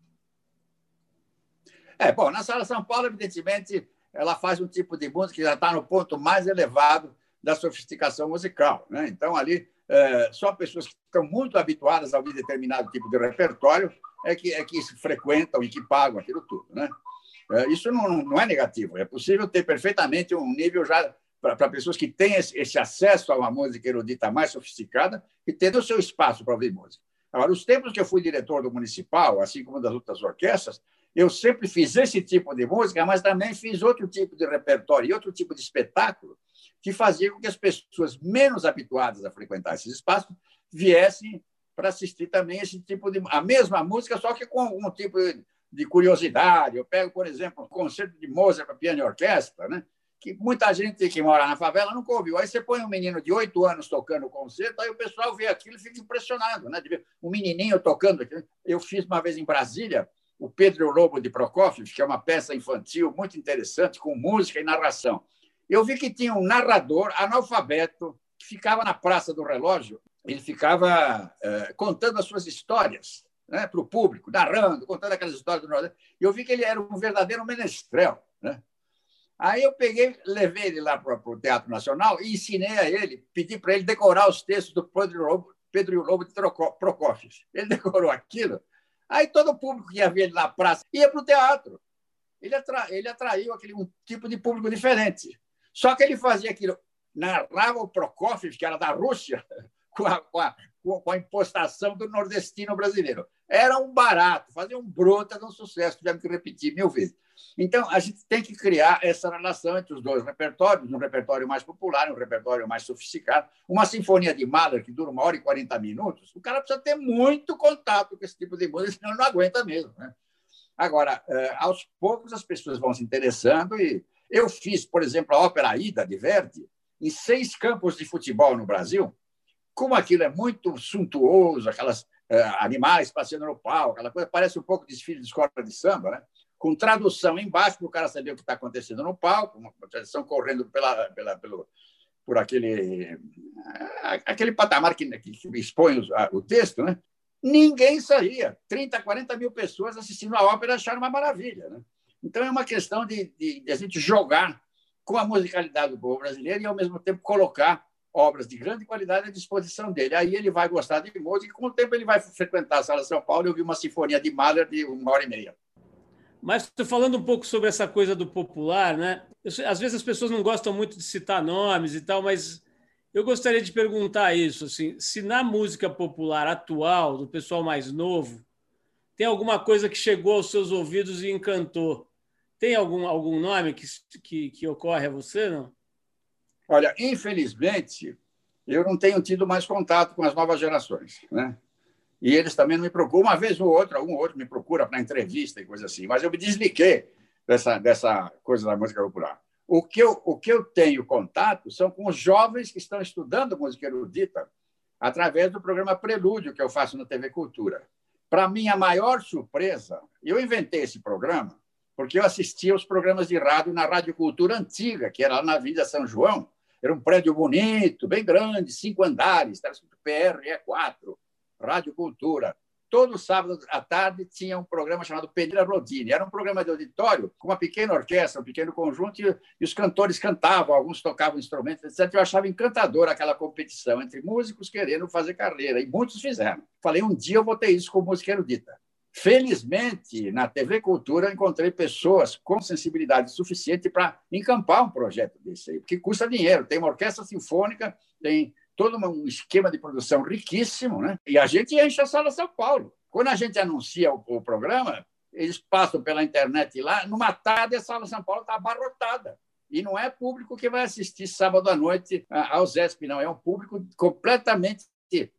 É, bom, na Sala São Paulo, evidentemente, ela faz um tipo de música que já está no ponto mais elevado da sofisticação musical. Né? Então, ali, é, só pessoas que estão muito habituadas a ouvir determinado tipo de repertório é que, é que frequentam e que pagam aquilo tudo. Né? É, isso não, não é negativo. É possível ter perfeitamente um nível já para pessoas que têm esse acesso a uma música erudita mais sofisticada e tendo o seu espaço para ouvir música. Agora, os tempos que eu fui diretor do municipal, assim como das outras orquestras, eu sempre fiz esse tipo de música, mas também fiz outro tipo de repertório e outro tipo de espetáculo que fazia com que as pessoas menos habituadas a frequentar esses espaços viessem para assistir também esse tipo de a mesma música, só que com algum tipo de curiosidade. Eu pego, por exemplo, o concerto de Mozart para piano e orquestra, né? que muita gente que mora na favela nunca ouviu. Aí você põe um menino de oito anos tocando o concerto, aí o pessoal vê aquilo e fica impressionado, né? De ver um menininho tocando. Eu fiz uma vez em Brasília o Pedro Lobo de Prokofiev, que é uma peça infantil muito interessante, com música e narração. Eu vi que tinha um narrador analfabeto que ficava na Praça do Relógio, ele ficava é, contando as suas histórias né, para o público, narrando, contando aquelas histórias do Nordeste. E eu vi que ele era um verdadeiro menestrel. Né? Aí eu peguei, levei ele lá para o Teatro Nacional e ensinei a ele, pedi para ele decorar os textos do Pedro Lobo, Pedro Lobo de Prokofiev. Ele [LAUGHS] decorou aquilo. Aí todo o público que ia ver ele na praça ia para o teatro. Ele, atra, ele atraiu aquele, um tipo de público diferente. Só que ele fazia aquilo, narrava o Prokofiev, que era da Rússia, [LAUGHS] com a, com a, com a impostação do nordestino brasileiro. Era um barato, fazia um brota de um sucesso, tivemos que repetir mil vezes. Então, a gente tem que criar essa relação entre os dois repertórios, um repertório mais popular um repertório mais sofisticado. Uma sinfonia de Mahler, que dura uma hora e 40 minutos, o cara precisa ter muito contato com esse tipo de música, senão ele não aguenta mesmo. Né? Agora, eh, aos poucos, as pessoas vão se interessando e eu fiz, por exemplo, a Ópera Ida de Verdi em seis campos de futebol no Brasil, como aquilo é muito suntuoso, aquelas uh, animais passeando no pau, aquela coisa, parece um pouco desfile de escola de samba, né? com tradução embaixo para o cara saber o que está acontecendo no palco, uma tradução correndo pela, pela, pelo, por aquele, eh, aquele patamar que, que expõe o, o texto, né? ninguém saía. 30, 40 mil pessoas assistindo a ópera acharam uma maravilha. Né? Então, é uma questão de, de, de a gente jogar com a musicalidade do povo brasileiro e, ao mesmo tempo, colocar obras de grande qualidade à disposição dele. Aí ele vai gostar de música e, com o tempo, ele vai frequentar a Sala São Paulo e ouvir uma sinfonia de Mahler de uma hora e meia. Mas falando um pouco sobre essa coisa do popular, né? Eu, às vezes as pessoas não gostam muito de citar nomes e tal, mas eu gostaria de perguntar isso, assim, se na música popular atual, do pessoal mais novo, tem alguma coisa que chegou aos seus ouvidos e encantou. Tem algum, algum nome que, que, que ocorre a você, não? Olha, infelizmente, eu não tenho tido mais contato com as novas gerações, né? E eles também não me procuram. Uma vez ou outra, um ou outro me procura para entrevista e coisa assim. Mas eu me desliguei dessa, dessa coisa da música popular. O que, eu, o que eu tenho contato são com os jovens que estão estudando música erudita através do programa Prelúdio, que eu faço na TV Cultura. Para minha maior surpresa, eu inventei esse programa porque eu assistia os programas de rádio na Rádio Cultura Antiga, que era lá na Avenida São João. Era um prédio bonito, bem grande, cinco andares, estava escrito PRE4, Rádio Cultura. todo sábado à tarde tinha um programa chamado Pereira Rodini. Era um programa de auditório com uma pequena orquestra, um pequeno conjunto, e os cantores cantavam, alguns tocavam instrumentos, etc. Eu achava encantador aquela competição entre músicos querendo fazer carreira, e muitos fizeram. Falei, um dia eu vou ter isso com música erudita. Felizmente, na TV Cultura, encontrei pessoas com sensibilidade suficiente para encampar um projeto desse aí, porque custa dinheiro. Tem uma orquestra sinfônica, tem todo um esquema de produção riquíssimo, né? E a gente enche a sala São Paulo. Quando a gente anuncia o, o programa, eles passam pela internet lá, numa tarde a sala São Paulo está abarrotada. E não é público que vai assistir sábado à noite ao ZESP, não. É um público completamente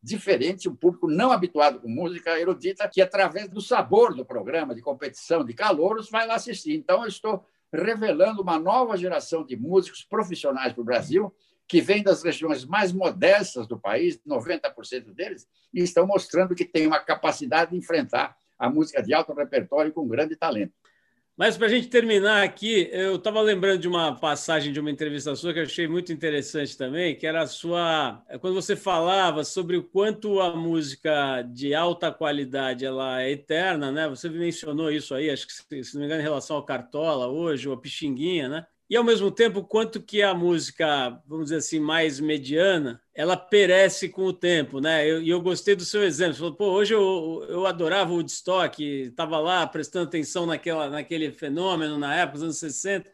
diferente, um público não habituado com música erudita, que através do sabor do programa, de competição, de calouros, vai lá assistir. Então, eu estou revelando uma nova geração de músicos profissionais para o Brasil, que vêm das regiões mais modestas do país, 90% deles, e estão mostrando que têm uma capacidade de enfrentar a música de alto repertório com grande talento. Mas para a gente terminar aqui, eu estava lembrando de uma passagem de uma entrevista sua que eu achei muito interessante também, que era a sua quando você falava sobre o quanto a música de alta qualidade ela é eterna, né? Você mencionou isso aí, acho que se não me engano em relação ao Cartola hoje, ou a Pixinguinha, né? E ao mesmo tempo quanto que a música, vamos dizer assim, mais mediana, ela perece com o tempo, né? E eu, eu, gostei do seu exemplo. Você falou, pô, hoje eu, eu adorava o Woodstock, estava lá prestando atenção naquela, naquele fenômeno na época, dos anos 60.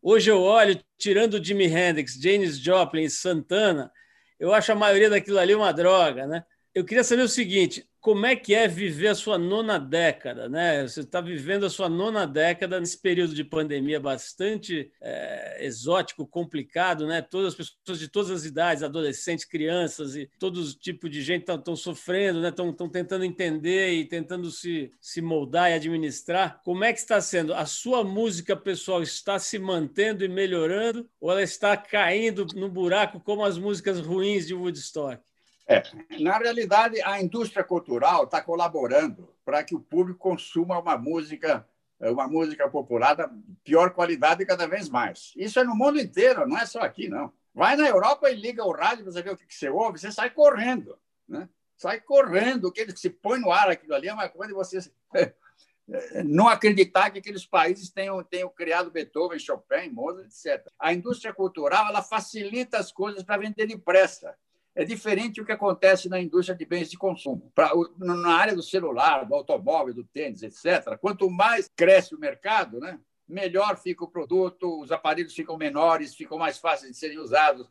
Hoje eu olho, tirando Jimi Hendrix, Janis Joplin Santana, eu acho a maioria daquilo ali uma droga, né? Eu queria saber o seguinte: como é que é viver a sua nona década, né? Você está vivendo a sua nona década nesse período de pandemia bastante é, exótico, complicado, né? Todas as pessoas de todas as idades, adolescentes, crianças e todo tipo de gente estão sofrendo, né? Estão tentando entender e tentando se, se moldar e administrar. Como é que está sendo? A sua música pessoal está se mantendo e melhorando ou ela está caindo no buraco como as músicas ruins de Woodstock? É, na realidade, a indústria cultural está colaborando para que o público consuma uma música, uma música popular da pior qualidade cada vez mais. Isso é no mundo inteiro, não é só aqui, não. Vai na Europa e liga o rádio para saber o que você ouve, você sai correndo, né? Sai correndo, o que se põe no ar aquilo ali é uma coisa de você [LAUGHS] não acreditar que aqueles países tenham, tenham criado Beethoven, Chopin, Mozart, etc. A indústria cultural ela facilita as coisas para vender depressa. É diferente o que acontece na indústria de bens de consumo. Pra, na área do celular, do automóvel, do tênis, etc., quanto mais cresce o mercado, né, melhor fica o produto, os aparelhos ficam menores, ficam mais fáceis de serem usados,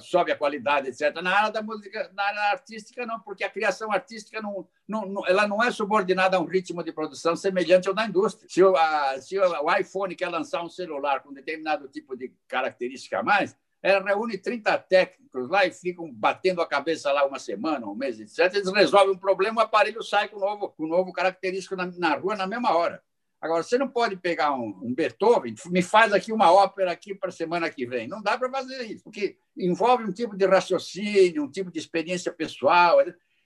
sobe a qualidade, etc. Na área da música, na área artística, não, porque a criação artística não, não, ela não é subordinada a um ritmo de produção semelhante ao da indústria. Se o, a, se o iPhone quer lançar um celular com determinado tipo de característica a mais, ela reúne 30 técnicos lá e ficam batendo a cabeça lá uma semana, um mês, etc. Eles resolvem um problema, o aparelho sai com um novo, com um novo característico na, na rua na mesma hora. Agora, você não pode pegar um, um Beethoven, me faz aqui uma ópera aqui para a semana que vem. Não dá para fazer isso, porque envolve um tipo de raciocínio, um tipo de experiência pessoal.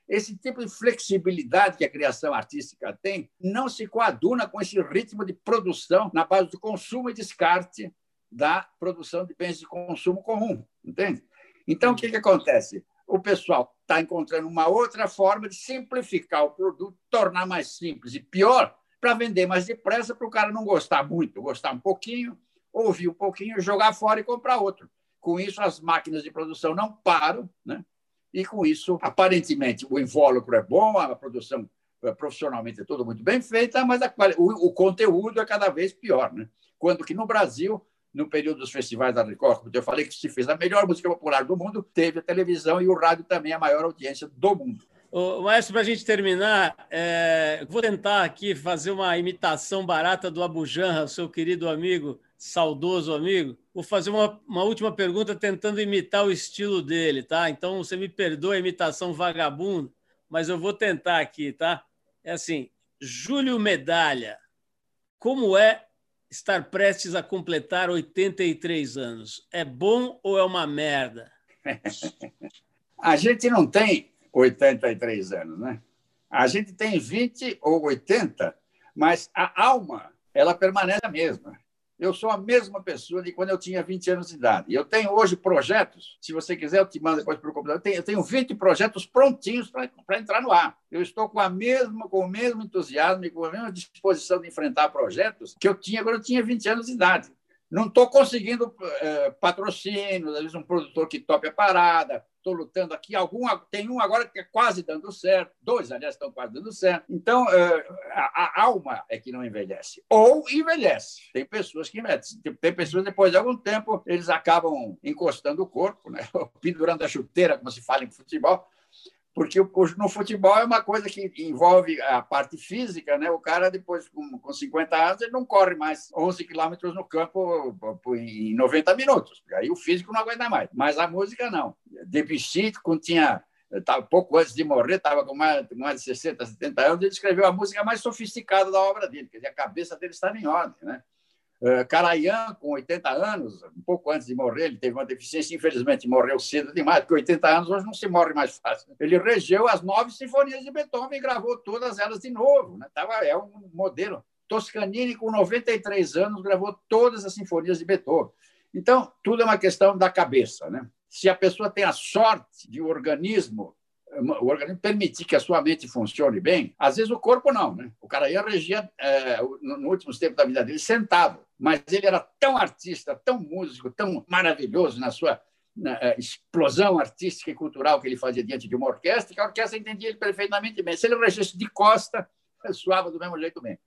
Esse tipo de flexibilidade que a criação artística tem não se coaduna com esse ritmo de produção na base do consumo e descarte da produção de bens de consumo comum, entende? Então, o que, que acontece? O pessoal está encontrando uma outra forma de simplificar o produto, tornar mais simples e pior, para vender mais depressa, para o cara não gostar muito, gostar um pouquinho, ouvir um pouquinho, jogar fora e comprar outro. Com isso, as máquinas de produção não param, né? e com isso, aparentemente, o invólucro é bom, a produção eh, profissionalmente é tudo muito bem feita, mas a, o, o conteúdo é cada vez pior. Né? Quando que no Brasil no período dos festivais da Record, como eu falei que se fez a melhor música popular do mundo, teve a televisão e o rádio também a maior audiência do mundo. O Maestro, para a gente terminar, é, vou tentar aqui fazer uma imitação barata do Abu Janra, seu querido amigo, saudoso amigo. Vou fazer uma, uma última pergunta tentando imitar o estilo dele, tá? Então você me perdoa a imitação vagabunda, mas eu vou tentar aqui, tá? É assim, Júlio Medalha, como é estar prestes a completar 83 anos. É bom ou é uma merda? [LAUGHS] a gente não tem 83 anos, né? A gente tem 20 ou 80, mas a alma, ela permanece a mesma. Eu sou a mesma pessoa de quando eu tinha 20 anos de idade. Eu tenho hoje projetos, se você quiser, eu te mando depois para o computador. Eu tenho, eu tenho 20 projetos prontinhos para entrar no ar. Eu estou com, a mesma, com o mesmo entusiasmo e com a mesma disposição de enfrentar projetos que eu tinha quando eu tinha 20 anos de idade. Não estou conseguindo é, patrocínio, às vezes um produtor que tope a parada. Estou lutando aqui. Algum, tem um agora que é quase dando certo. Dois, aliás, estão quase dando certo. Então, a, a, alma é que não envelhece. Ou envelhece. Tem pessoas que envelhecem. Tem pessoas, depois de algum tempo, eles acabam encostando o corpo, né? [LAUGHS] pendurando a chuteira, como se fala em futebol, porque no futebol é uma coisa que envolve a parte física, né? O cara, depois, com, com 50 anos, ele não corre mais 11 quilômetros no campo em 90 minutos, aí o físico não aguenta mais. Mas a música, não. Debussy, quando tinha tava, pouco antes de morrer, estava com mais, mais de 60, 70 anos, ele escreveu a música mais sofisticada da obra dele, quer dizer, a cabeça dele estava em ordem, né? Carayan, eh, com 80 anos, um pouco antes de morrer, ele teve uma deficiência, infelizmente morreu cedo demais, porque 80 anos hoje não se morre mais [LAUGHS] fácil. Ele regeu as nove sinfonias de Beethoven e gravou todas elas de novo. Né? Tava, é um modelo. Toscanini, com 93 anos, gravou todas as sinfonias de Beethoven. Então, tudo é uma questão da cabeça. Né? Se a pessoa tem a sorte de o organismo o organismo permitir que a sua mente funcione bem, às vezes o corpo não. Né? O cara ia regia, é, no, no últimos tempos da vida dele, sentado. Mas ele era tão artista, tão músico, tão maravilhoso na sua na, é, explosão artística e cultural que ele fazia diante de uma orquestra, que a orquestra entendia ele perfeitamente bem. Se ele regisse de costa, [LAUGHS] suava do mesmo jeito bem.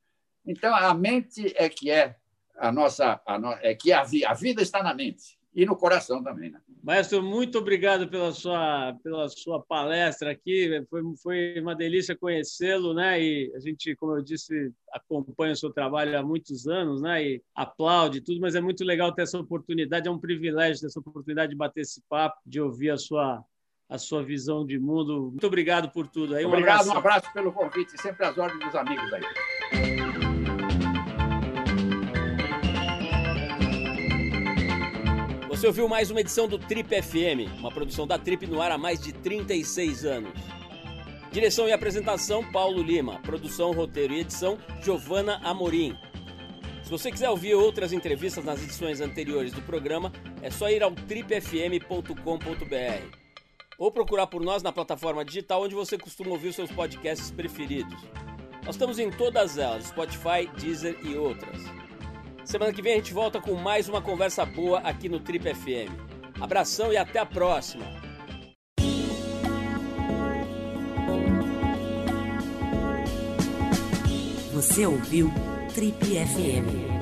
Então, a mente é que é a nossa. A no, é que a, a vida está na mente e no coração também. Né? Maestro, muito obrigado pela sua, pela sua palestra aqui. Foi, foi uma delícia conhecê-lo, né? E a gente, como eu disse, acompanha o seu trabalho há muitos anos, né? E aplaude tudo, mas é muito legal ter essa oportunidade, é um privilégio ter essa oportunidade de bater esse papo, de ouvir a sua a sua visão de mundo. Muito obrigado por tudo aí. Um obrigado, abraço. um abraço pelo convite, sempre às ordens dos amigos aí. Você ouviu mais uma edição do Trip FM, uma produção da Trip no ar há mais de 36 anos. Direção e apresentação Paulo Lima, produção, roteiro e edição Giovana Amorim. Se você quiser ouvir outras entrevistas nas edições anteriores do programa, é só ir ao tripfm.com.br ou procurar por nós na plataforma digital onde você costuma ouvir seus podcasts preferidos. Nós estamos em todas elas, Spotify, Deezer e outras. Semana que vem a gente volta com mais uma conversa boa aqui no Trip FM. Abração e até a próxima! Você ouviu Trip FM.